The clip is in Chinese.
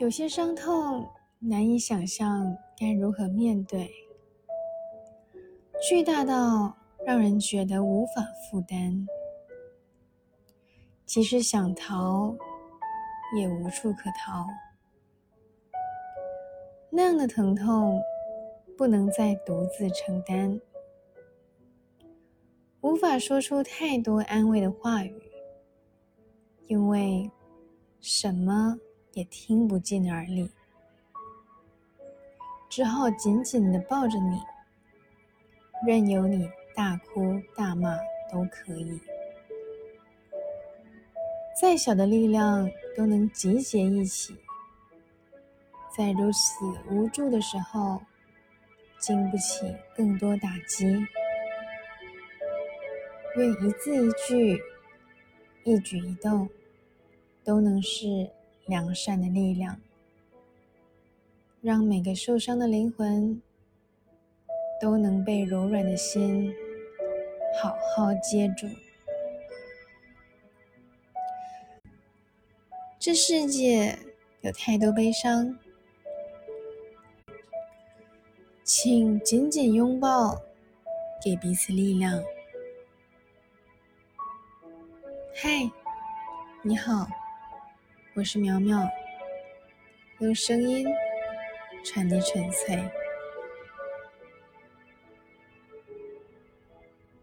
有些伤痛难以想象该如何面对，巨大到让人觉得无法负担，即使想逃，也无处可逃。那样的疼痛，不能再独自承担，无法说出太多安慰的话语，因为什么？也听不进耳里，只好紧紧的抱着你，任由你大哭大骂都可以。再小的力量都能集结一起，在如此无助的时候，经不起更多打击。愿一字一句、一举一动，都能是。良善的力量，让每个受伤的灵魂都能被柔软的心好好接住。这世界有太多悲伤，请紧紧拥抱，给彼此力量。嗨，你好。我是苗苗，用声音传递纯粹。